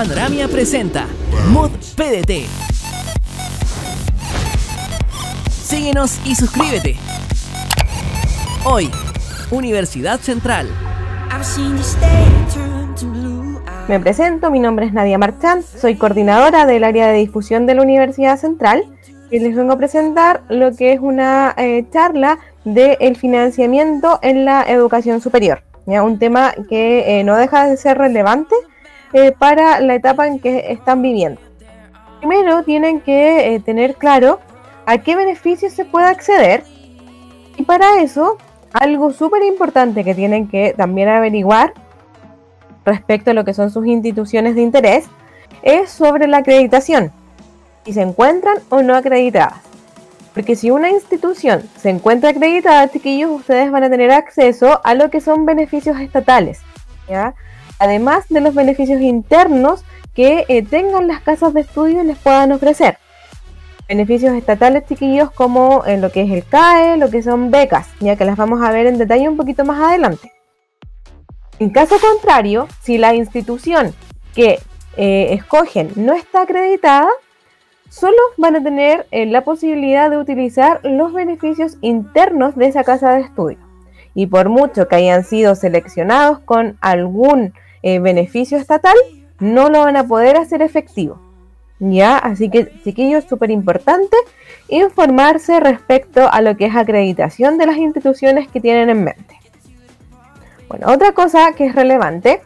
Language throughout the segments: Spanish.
Panoramia presenta Mod PDT. Síguenos y suscríbete. Hoy, Universidad Central. Me presento, mi nombre es Nadia Marchand, soy coordinadora del área de difusión de la Universidad Central y les vengo a presentar lo que es una eh, charla del financiamiento en la educación superior. ¿ya? Un tema que eh, no deja de ser relevante eh, para la etapa en que están viviendo. Primero tienen que eh, tener claro a qué beneficios se puede acceder y para eso algo súper importante que tienen que también averiguar respecto a lo que son sus instituciones de interés es sobre la acreditación, si se encuentran o no acreditadas. Porque si una institución se encuentra acreditada, chiquillos, ustedes van a tener acceso a lo que son beneficios estatales, ¿ya? Además de los beneficios internos que eh, tengan las casas de estudio y les puedan ofrecer. Beneficios estatales, chiquillos, como en lo que es el CAE, lo que son becas, ya que las vamos a ver en detalle un poquito más adelante. En caso contrario, si la institución que eh, escogen no está acreditada, solo van a tener eh, la posibilidad de utilizar los beneficios internos de esa casa de estudio. Y por mucho que hayan sido seleccionados con algún eh, beneficio estatal, no lo van a poder hacer efectivo. ¿Ya? Así que, chiquillos, súper importante informarse respecto a lo que es acreditación de las instituciones que tienen en mente. Bueno, otra cosa que es relevante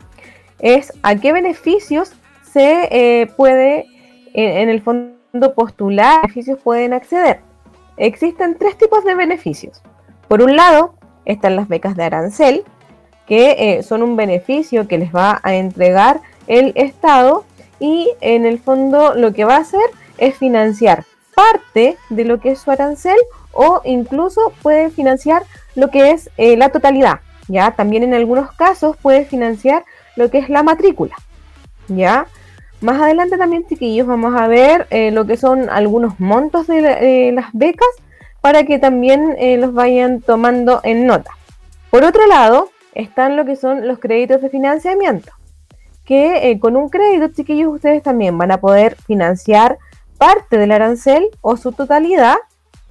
es a qué beneficios se eh, puede, en el fondo, postular, beneficios pueden acceder. Existen tres tipos de beneficios. Por un lado, están las becas de arancel, que eh, son un beneficio que les va a entregar el Estado y en el fondo lo que va a hacer es financiar parte de lo que es su arancel o incluso puede financiar lo que es eh, la totalidad. Ya también en algunos casos puede financiar lo que es la matrícula. Ya más adelante también, chiquillos, vamos a ver eh, lo que son algunos montos de las becas para que también los vayan tomando en nota. Por otro lado, están lo que son los créditos de financiamiento, que eh, con un crédito, chiquillos, ustedes también van a poder financiar parte del arancel o su totalidad,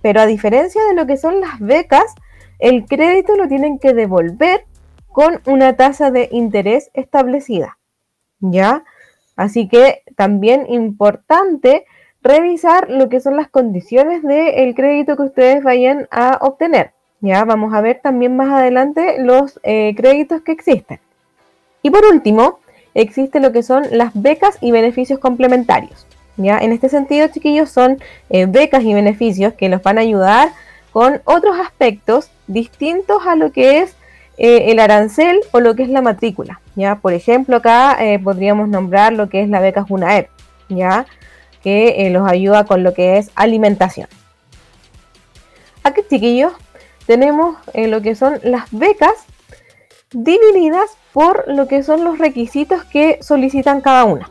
pero a diferencia de lo que son las becas, el crédito lo tienen que devolver con una tasa de interés establecida. ¿Ya? Así que también importante revisar lo que son las condiciones del crédito que ustedes vayan a obtener. Ya vamos a ver también más adelante los eh, créditos que existen. Y por último, existe lo que son las becas y beneficios complementarios. ¿ya? En este sentido, chiquillos, son eh, becas y beneficios que los van a ayudar con otros aspectos distintos a lo que es eh, el arancel o lo que es la matrícula. ¿ya? Por ejemplo, acá podríamos nombrar lo que es la beca Junaep, ¿ya? que los ayuda con lo que es alimentación. Aquí, chiquillos, tenemos eh, lo que son las becas divididas por lo que son los requisitos que solicitan cada una.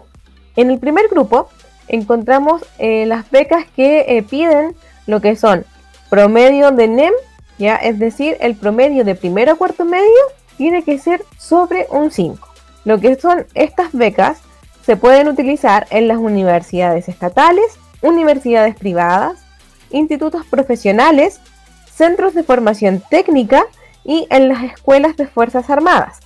En el primer grupo encontramos eh, las becas que eh, piden lo que son promedio de NEM, ya es decir, el promedio de primero a cuarto medio tiene que ser sobre un 5. Lo que son estas becas se pueden utilizar en las universidades estatales, universidades privadas, institutos profesionales centros de formación técnica y en las escuelas de Fuerzas Armadas.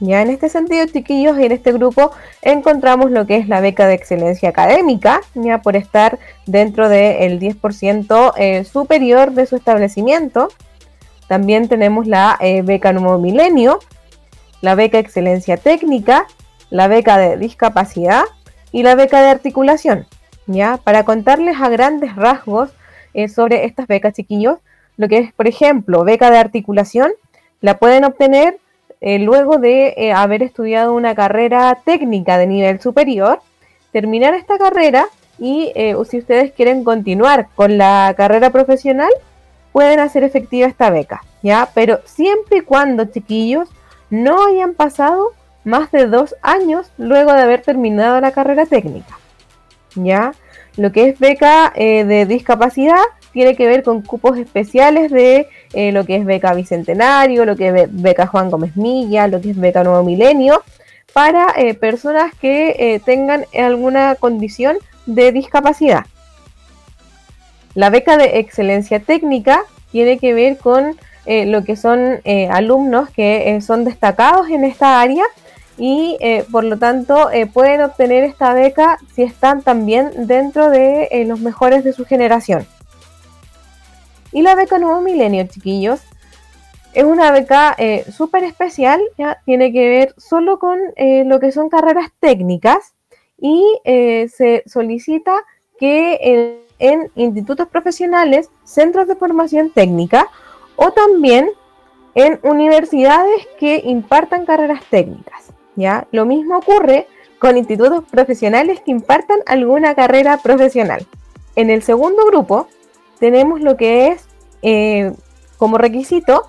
Ya en este sentido, chiquillos, en este grupo encontramos lo que es la beca de excelencia académica, ya por estar dentro del 10% eh, superior de su establecimiento. También tenemos la eh, beca Nuevo Milenio, la beca excelencia técnica, la beca de discapacidad y la beca de articulación. Ya, para contarles a grandes rasgos eh, sobre estas becas, chiquillos. Lo que es, por ejemplo, beca de articulación, la pueden obtener eh, luego de eh, haber estudiado una carrera técnica de nivel superior, terminar esta carrera y si ustedes quieren continuar con la carrera profesional, pueden hacer efectiva esta beca, ¿ya? Pero siempre y cuando, chiquillos, no hayan pasado más de dos años luego de haber terminado la carrera técnica, ¿ya? Lo que es beca eh, de discapacidad tiene que ver con cupos especiales de eh, lo que es beca Bicentenario, lo que es beca Juan Gómez Milla, lo que es beca Nuevo Milenio, para eh, personas que tengan alguna condición de discapacidad. La beca de excelencia técnica tiene que ver con lo que son alumnos que son destacados en esta área y por lo tanto pueden obtener esta beca si están también dentro de los mejores de su generación. Y la beca Nuevo Milenio, chiquillos, es una beca eh, súper especial, ¿ya? tiene que ver solo con eh, lo que son carreras técnicas y eh, se solicita que en, institutos profesionales, centros de formación técnica o también en universidades que impartan carreras técnicas. ¿Ya? Lo mismo ocurre con institutos profesionales que impartan alguna carrera profesional. En el segundo grupo tenemos lo que es como requisito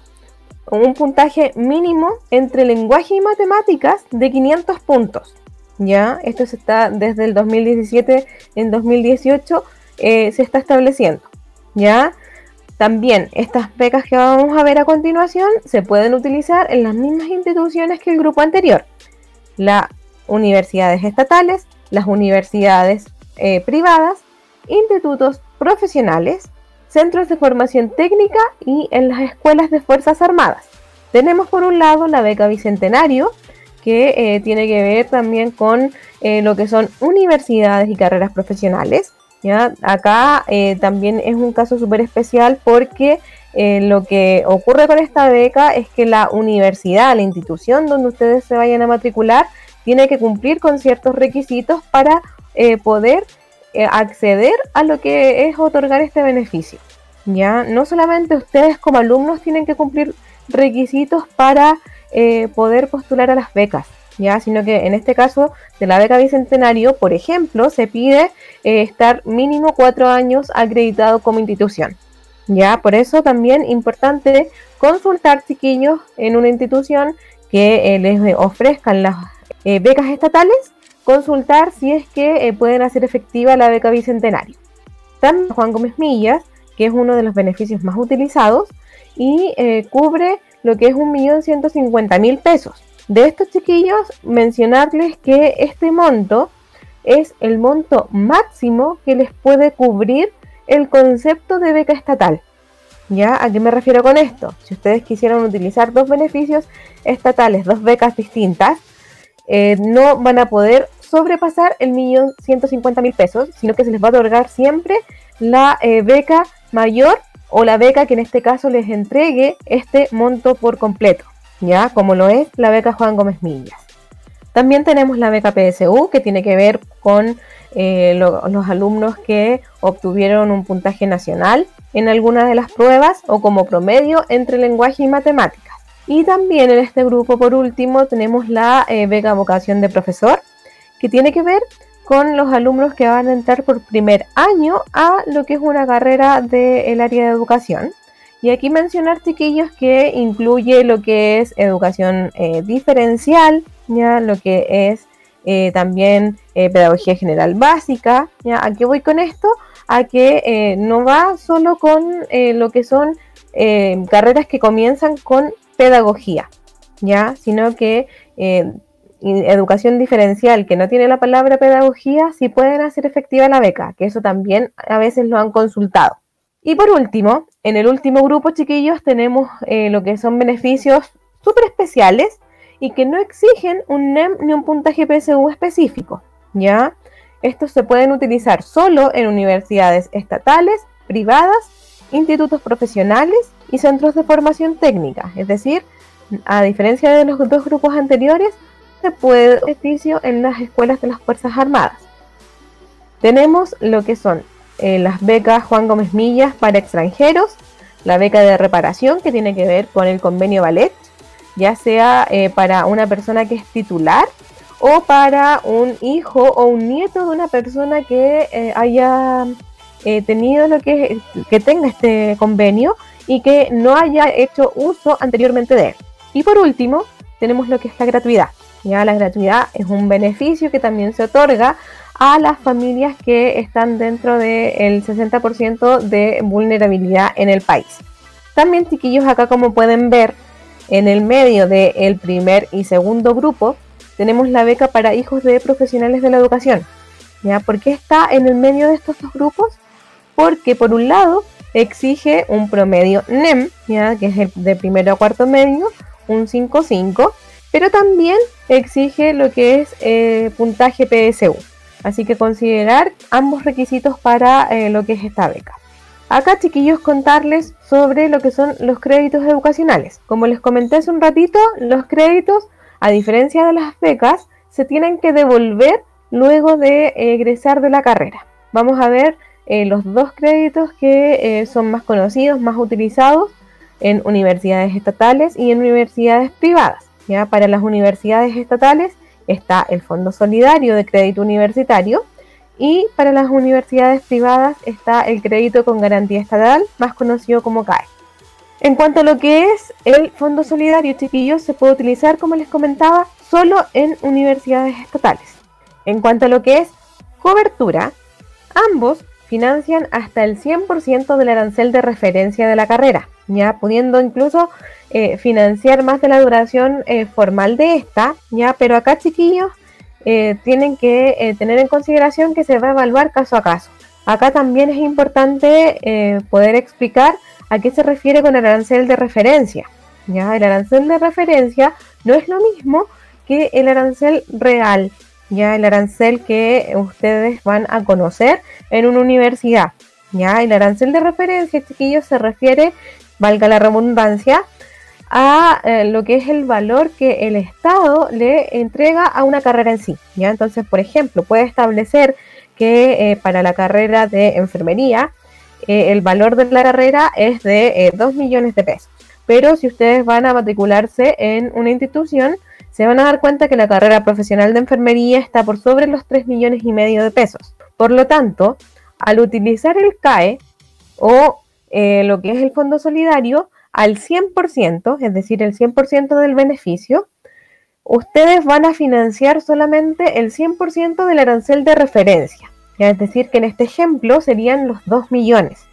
un puntaje mínimo entre lenguaje y matemáticas de 500 puntos. Ya, esto se está desde el 2017 en 2018 eh, se está estableciendo. Ya, también estas becas que vamos a ver a continuación se pueden utilizar en las mismas instituciones que el grupo anterior. Las universidades estatales, las universidades eh, privadas, institutos profesionales, centros de formación técnica y en las escuelas de Fuerzas Armadas. Tenemos por un lado la beca Bicentenario, que eh, tiene que ver también con eh, lo que son universidades y carreras profesionales. ¿ya? Acá también es un caso súper especial porque lo que ocurre con esta beca es que la universidad, la institución donde ustedes se vayan a matricular, tiene que cumplir con ciertos requisitos para poder eh, acceder a lo que es otorgar este beneficio. Ya, no solamente ustedes como alumnos tienen que cumplir requisitos para eh, poder postular a las becas, ya, sino que en este caso de la beca bicentenario, por ejemplo, se pide eh, estar mínimo cuatro años acreditado como institución. Ya, por eso también importante consultar chiquillos en una institución que les ofrezcan las becas estatales consultar si es que eh, pueden hacer efectiva la beca bicentenario. También Juan Gómez Millas, que es uno de los beneficios más utilizados y eh, cubre lo que es 1.150.000 pesos. De estos chiquillos, mencionarles que este monto es el monto máximo que les puede cubrir el concepto de beca estatal. ¿Ya? ¿A qué me refiero con esto? Si ustedes quisieran utilizar dos beneficios estatales, dos becas distintas, eh, no van a poder sobrepasar el millón ciento cincuenta mil pesos, sino que se les va a otorgar siempre la eh, beca mayor o la beca que en este caso les entregue este monto por completo, ya como lo es la beca Juan Gómez Millas. También tenemos la beca PSU que tiene que ver con eh, los alumnos que obtuvieron un puntaje nacional en alguna de las pruebas o como promedio entre lenguaje y matemáticas. Y también en este grupo, por último, tenemos la eh, beca vocación de profesor, que tiene que ver con los alumnos que van a entrar por primer año a lo que es una carrera del área de educación. Y aquí mencionar, chiquillos, que incluye lo que es educación eh, diferencial, ya lo que es eh, también pedagogía general básica. ¿ya? ¿A qué voy con esto? A que no va solo con lo que son carreras que comienzan con pedagogía, ¿ya? Sino que eh, educación diferencial que no tiene la palabra pedagogía, sí pueden hacer efectiva la beca, que eso también a veces lo han consultado. Y por último, en el último grupo, chiquillos, tenemos eh, lo que son beneficios súper especiales y que no exigen un NEM ni un puntaje PSU específico, ¿ya? Estos se pueden utilizar solo en universidades estatales, privadas, institutos profesionales y centros de formación técnica. Es decir, a diferencia de los dos grupos anteriores, se puede beneficio en las escuelas de las Fuerzas Armadas. Tenemos lo que son eh, las becas Juan Gómez Millas para extranjeros, la beca de reparación que tiene que ver con el convenio ballet, ya sea eh, para una persona que es titular o para un hijo o un nieto de una persona que eh, haya tenido lo que, que tenga este convenio y que no haya hecho uso anteriormente de él. Y por último, tenemos lo que es la gratuidad. Ya la gratuidad es un beneficio que también se otorga a las familias que están dentro del 60% de vulnerabilidad en el país. También, chiquillos, acá como pueden ver, en el medio del primer y segundo grupo, tenemos la beca para hijos de profesionales de la educación. ¿ya? ¿Por qué está en el medio de estos dos grupos? Porque por un lado exige un promedio NEM, ¿ya? que es el de primero a cuarto medio, un 5.5, pero también exige lo que es eh, puntaje PSU. Así que considerar ambos requisitos para eh, lo que es esta beca. Acá, chiquillos, contarles sobre lo que son los créditos educacionales. Como les comenté hace un ratito, los créditos, a diferencia de las becas, se tienen que devolver luego de egresar de la carrera. Vamos a ver eh, los dos créditos que eh, son más conocidos, más utilizados en universidades estatales y en universidades privadas. ¿ya? Para las universidades estatales está el Fondo Solidario de Crédito Universitario, y para las universidades privadas está el crédito con garantía estatal, más conocido como CAE. En cuanto a lo que es el Fondo Solidario, chiquillos, se puede utilizar, como les comentaba, solo en universidades estatales. En cuanto a lo que es cobertura, ambos financian hasta el 100% del arancel de referencia de la carrera, ya pudiendo incluso eh, financiar más de la duración eh, formal de esta, ya, pero acá chiquillos eh, tienen que tener en consideración que se va a evaluar caso a caso. Acá también es importante poder explicar a qué se refiere con el arancel de referencia. ¿ya? El arancel de referencia no es lo mismo que el arancel real, ya el arancel que ustedes van a conocer en una universidad. ¿ya? El arancel de referencia, chiquillos, se refiere, valga la redundancia, a eh, lo que es el valor que el Estado le entrega a una carrera en sí. ¿ya? Entonces, por ejemplo, puede establecer que eh, para la carrera de enfermería eh, el valor de la carrera es de 2 millones de pesos. Pero si ustedes van a matricularse en una institución, se van a dar cuenta que la carrera profesional de enfermería está por sobre los 3 millones y medio de pesos. Por lo tanto, al utilizar el CAE o lo que es el Fondo Solidario, al 100%, es decir, el 100% del beneficio, ustedes van a financiar solamente el 100% del arancel de referencia. Es decir, que en este ejemplo serían los 2 millones.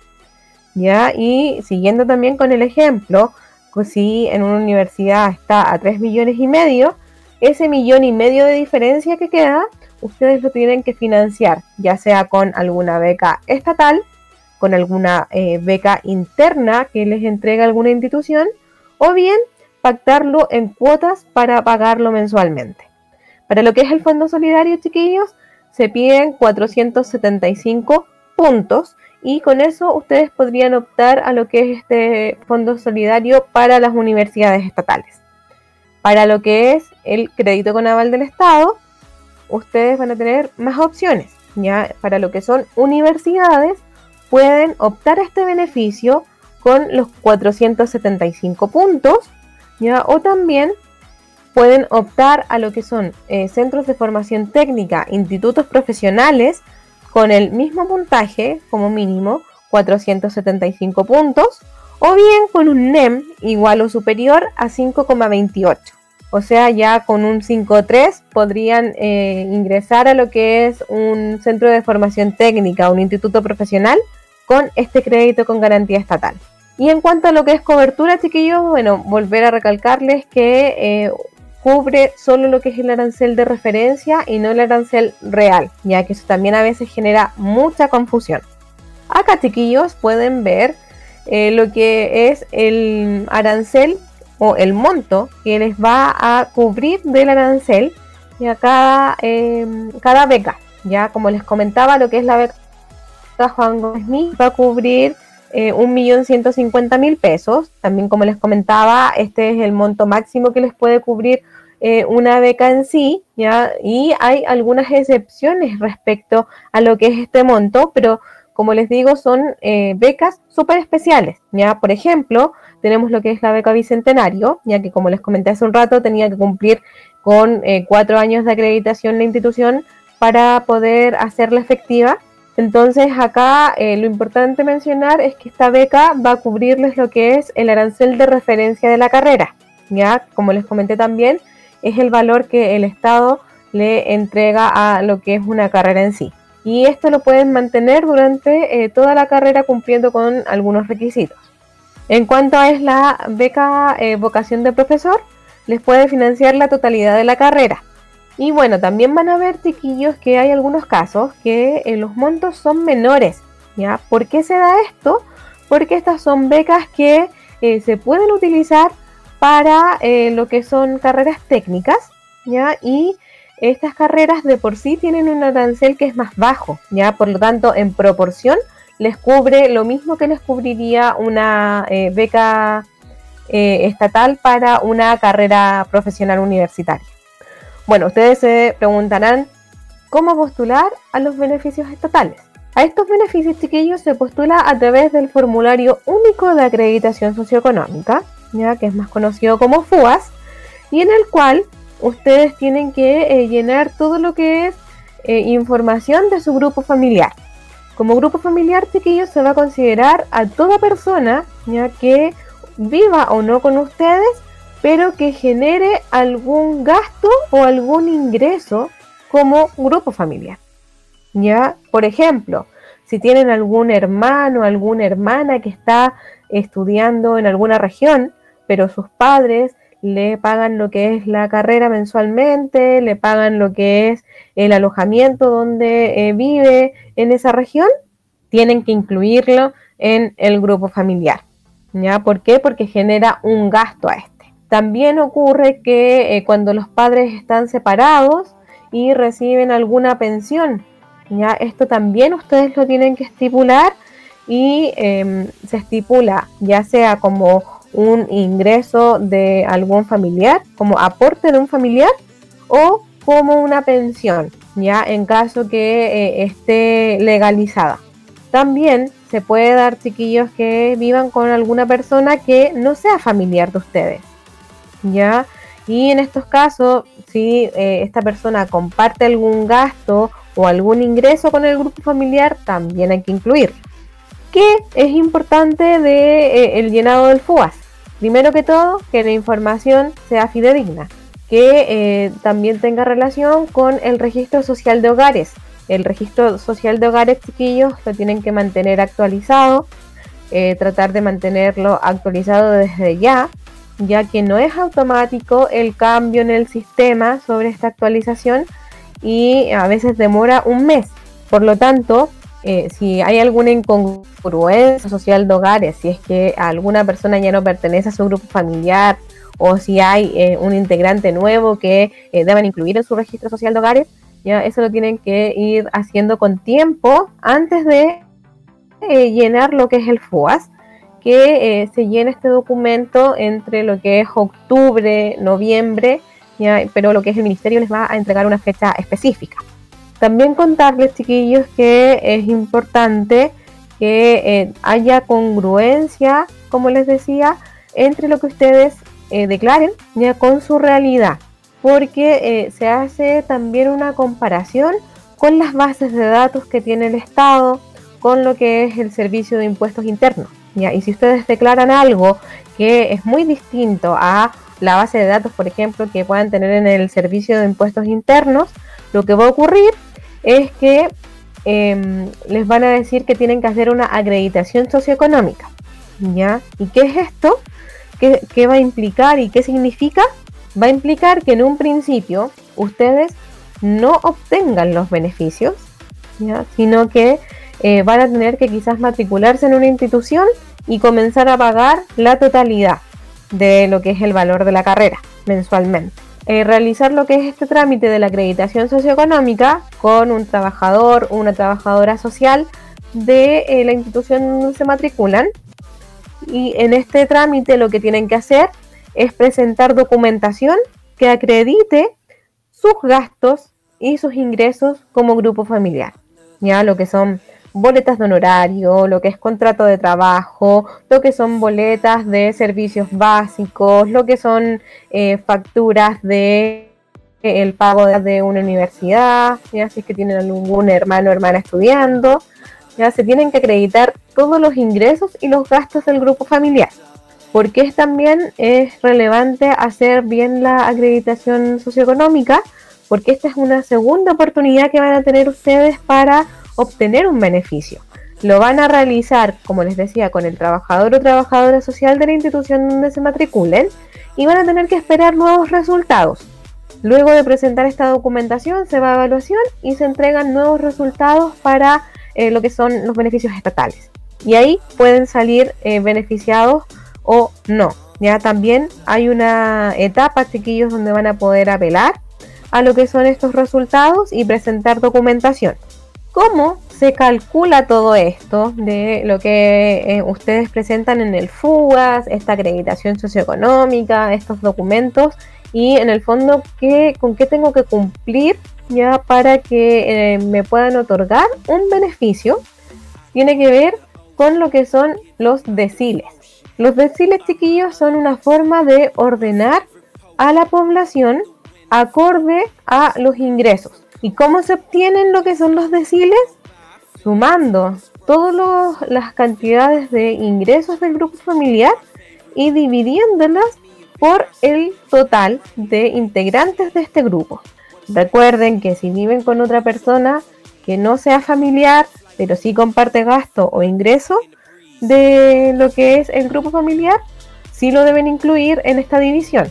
¿ya? Y siguiendo también con el ejemplo, pues si en una universidad está a 3 millones y medio, ese millón y medio de diferencia que queda, ustedes lo tienen que financiar, ya sea con alguna beca estatal con alguna eh, beca interna que les entrega alguna institución o bien pactarlo en cuotas para pagarlo mensualmente. Para lo que es el Fondo Solidario, chiquillos, se piden 475 puntos y con eso ustedes podrían optar a lo que es este Fondo Solidario para las universidades estatales. Para lo que es el crédito con aval del Estado, ustedes van a tener más opciones. Ya para lo que son universidades, pueden optar a este beneficio con los 475 puntos, ¿ya? o también pueden optar a lo que son eh, centros de formación técnica, institutos profesionales, con el mismo puntaje como mínimo, 475 puntos, o bien con un NEM igual o superior a 5,28. O sea, ya con un 5.3 podrían eh, ingresar a lo que es un centro de formación técnica, un instituto profesional, con este crédito con garantía estatal. Y en cuanto a lo que es cobertura, chiquillos, bueno, volver a recalcarles que eh, cubre solo lo que es el arancel de referencia y no el arancel real, ya que eso también a veces genera mucha confusión. Acá, chiquillos, pueden ver eh, lo que es el arancel o el monto que les va a cubrir del arancel y a cada, eh, cada beca. Ya como les comentaba, lo que es la beca Juan Gómez va a cubrir eh, 1.150.000 pesos. También, como les comentaba, este es el monto máximo que les puede cubrir eh, una beca en sí, ¿ya? Y hay algunas excepciones respecto a lo que es este monto, pero como les digo, son eh, becas súper especiales, ¿ya? Por ejemplo, tenemos lo que es la beca Bicentenario, ya que como les comenté hace un rato, tenía que cumplir con eh, cuatro años de acreditación la institución para poder hacerla efectiva. Entonces acá eh, lo importante mencionar es que esta beca va a cubrirles lo que es el arancel de referencia de la carrera. Ya, como les comenté también, es el valor que el Estado le entrega a lo que es una carrera en sí. Y esto lo pueden mantener durante eh, toda la carrera cumpliendo con algunos requisitos. En cuanto a es la beca eh, vocación de profesor, les puede financiar la totalidad de la carrera. Y bueno, también van a ver, chiquillos, que hay algunos casos que eh, los montos son menores. ¿ya? ¿Por qué se da esto? Porque estas son becas que eh, se pueden utilizar para eh, lo que son carreras técnicas, ¿ya? Y estas carreras de por sí tienen un arancel que es más bajo, ¿ya? Por lo tanto, en proporción les cubre lo mismo que les cubriría una beca estatal para una carrera profesional universitaria. Bueno, ustedes se preguntarán cómo postular a los beneficios estatales. A estos beneficios, chiquillos, se postula a través del formulario único de acreditación socioeconómica, ya que es más conocido como FUAS, y en el cual ustedes tienen que eh, llenar todo lo que es eh, información de su grupo familiar. Como grupo familiar, chiquillos, se va a considerar a toda persona ya que viva o no con ustedes pero que genere algún gasto o algún ingreso como grupo familiar. ¿Ya? Por ejemplo, si tienen algún hermano, alguna hermana que está estudiando en alguna región, pero sus padres le pagan lo que es la carrera mensualmente, le pagan lo que es el alojamiento donde eh, vive en esa región, tienen que incluirlo en el grupo familiar. ¿Ya? ¿Por qué? Porque genera un gasto a esto. También ocurre que eh, cuando los padres están separados y reciben alguna pensión, ya esto también ustedes lo tienen que estipular y em, se estipula ya sea como un ingreso de algún familiar, como aporte de un familiar o como una pensión, ya en caso que eh, esté legalizada. También se puede dar chiquillos que vivan con alguna persona que no sea familiar de ustedes. ¿Ya? Y en estos casos, si eh, esta persona comparte algún gasto o algún ingreso con el grupo familiar, también hay que incluir. ¿Qué es importante del de, eh, llenado del FUAS? Primero que todo, que la información sea fidedigna, que eh, también tenga relación con el registro social de hogares. El registro social de hogares, chiquillos, lo tienen que mantener actualizado, tratar de mantenerlo actualizado desde ya, ya que no es automático el cambio en el sistema sobre esta actualización y a veces demora un mes. Por lo tanto, eh, si hay alguna incongruencia social de hogares, si es que alguna persona ya no pertenece a su grupo familiar o si hay eh, un integrante nuevo que eh, deban incluir en su registro social de hogares, ya eso lo tienen que ir haciendo con tiempo antes de llenar lo que es el FUAS que eh, se llene este documento entre lo que es octubre, noviembre, pero lo que es el ministerio les va a entregar una fecha específica. También contarles, chiquillos, que es importante que eh, haya congruencia, como les decía, entre lo que ustedes eh, declaren con su realidad, porque se hace también una comparación con las bases de datos que tiene el Estado, con lo que es el servicio de impuestos internos. Y si ustedes declaran algo que es muy distinto a la base de datos, por ejemplo, que puedan tener en el servicio de impuestos internos, lo que va a ocurrir es que em, les van a decir que tienen que hacer una acreditación socioeconómica. ¿ya? ¿Y qué es esto? ¿Qué, ¿Qué, va a implicar y qué significa? Va a implicar que en un principio ustedes no obtengan los beneficios, ¿ya? sino que eh, van a tener que quizás matricularse en una institución y comenzar a pagar la totalidad de lo que es el valor de la carrera mensualmente. Eh, realizar lo que es este trámite de la acreditación socioeconómica con un trabajador o una trabajadora social de eh, la institución donde se matriculan. Y en este trámite lo que tienen que hacer es presentar documentación que acredite sus gastos y sus ingresos como grupo familiar. Ya lo que son boletas de honorario, lo que es contrato de trabajo, lo que son boletas de servicios básicos, lo que son eh, facturas de eh, el pago de, una universidad, ya si es que tienen algún hermano o hermana estudiando, ya se tienen que acreditar todos los ingresos y los gastos del grupo familiar. Porque es también es relevante hacer bien la acreditación socioeconómica, porque esta es una segunda oportunidad que van a tener ustedes para obtener un beneficio. Lo van a realizar, como les decía, con el trabajador o trabajadora social de la institución donde se matriculen y van a tener que esperar nuevos resultados. Luego de presentar esta documentación se va a evaluación y se entregan nuevos resultados para eh, lo que son los beneficios estatales. Y ahí pueden salir eh, beneficiados o no. Ya también hay una etapa, chiquillos, donde van a poder apelar a lo que son estos resultados y presentar documentación. ¿Cómo se calcula todo esto de lo que eh, ustedes presentan en el FUGAS, esta acreditación socioeconómica, estos documentos y en el fondo ¿qué, con qué tengo que cumplir ya para que eh, me puedan otorgar un beneficio? Tiene que ver con lo que son los deciles. Los deciles chiquillos son una forma de ordenar a la población acorde a los ingresos. ¿Y cómo se obtienen lo que son los deciles? Sumando todas las cantidades de ingresos del grupo familiar y dividiéndolas por el total de integrantes de este grupo. Recuerden que si viven con otra persona que no sea familiar, pero sí comparte gasto o ingreso de lo que es el grupo familiar, sí lo deben incluir en esta división.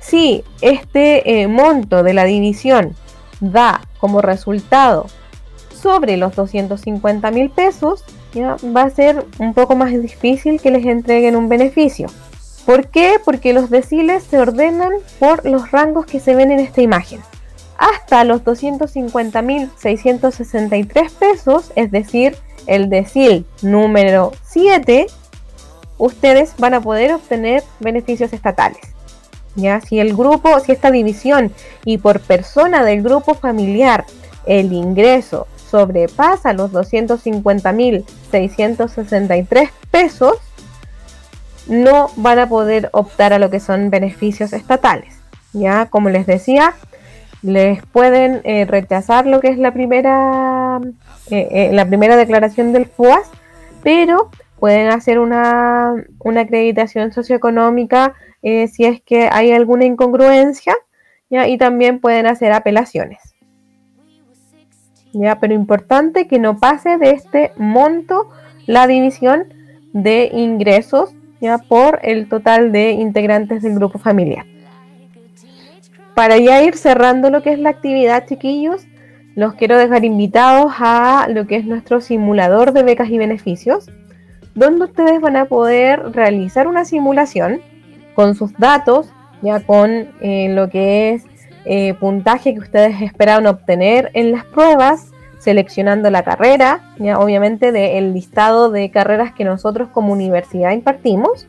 Si este eh, monto de la división da como resultado sobre los 250 mil pesos, ¿ya? va a ser un poco más difícil que les entreguen un beneficio. ¿Por qué? Porque los deciles se ordenan por los rangos que se ven en esta imagen. Hasta los 250.663 pesos, es decir, el decil número 7, ustedes van a poder obtener beneficios estatales. ¿Ya? Si el grupo, si esta división y por persona del grupo familiar el ingreso sobrepasa los 250.663 pesos, no van a poder optar a lo que son beneficios estatales. Ya, como les decía, les pueden eh, rechazar lo que es la primera, eh, eh, la primera declaración del FUAS, pero pueden hacer una, una acreditación socioeconómica si es que hay alguna incongruencia, y también pueden hacer apelaciones. ¿ya? Pero importante que no pase de este monto la división de ingresos ya por el total de integrantes del grupo familiar. Para ya ir cerrando lo que es la actividad, chiquillos, los quiero dejar invitados a lo que es nuestro simulador de becas y beneficios, donde ustedes van a poder realizar una simulación con sus datos, ya con eh, lo que es eh, puntaje que ustedes esperaban obtener en las pruebas, seleccionando la carrera, ya obviamente del listado de carreras que nosotros como universidad impartimos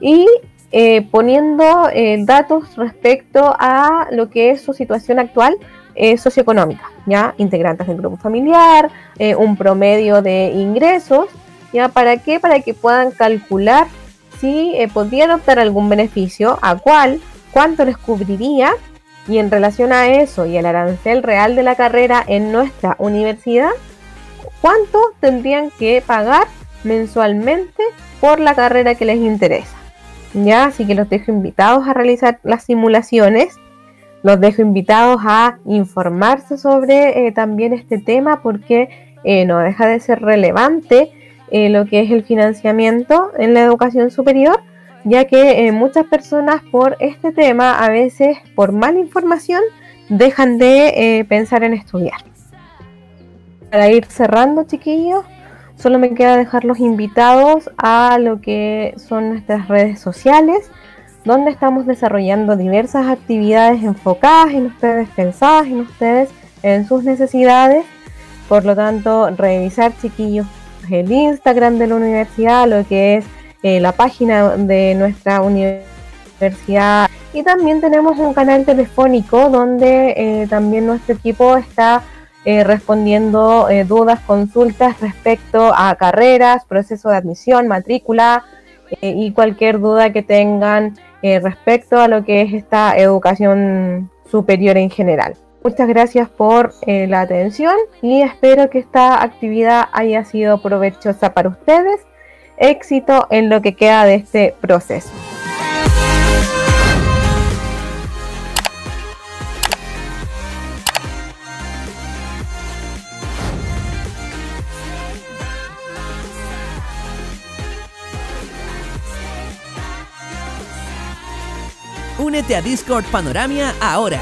y eh, poniendo eh, datos respecto a lo que es su situación actual socioeconómica, ya integrantes del grupo familiar, un promedio de ingresos, ya para qué, para que puedan calcular si podrían optar algún beneficio, a cuál, cuánto les cubriría y en relación a eso y el arancel real de la carrera en nuestra universidad, ¿cuánto tendrían que pagar mensualmente por la carrera que les interesa? Ya, así que los dejo invitados a realizar las simulaciones. Los dejo invitados a informarse sobre eh, también este tema porque eh, no deja de ser relevante eh, lo que es el financiamiento en la educación superior ya que eh, muchas personas por este tema, a veces por mala información, dejan de eh, pensar en estudiar. Para ir cerrando, chiquillos, solo me queda dejarlos invitados a lo que son nuestras redes sociales, donde estamos desarrollando diversas actividades enfocadas en ustedes, pensadas en ustedes, en sus necesidades. Por lo tanto, revisar, chiquillos, el Instagram de la universidad, lo que es eh, la página de nuestra universidad y también tenemos un canal telefónico donde eh, también nuestro equipo está eh, respondiendo dudas, consultas respecto a carreras, proceso de admisión, matrícula y cualquier duda que tengan respecto a lo que es esta educación superior en general. Muchas gracias por la atención y espero que esta actividad haya sido provechosa para ustedes éxito en lo que queda de este proceso. Únete a Discord Panoramia ahora.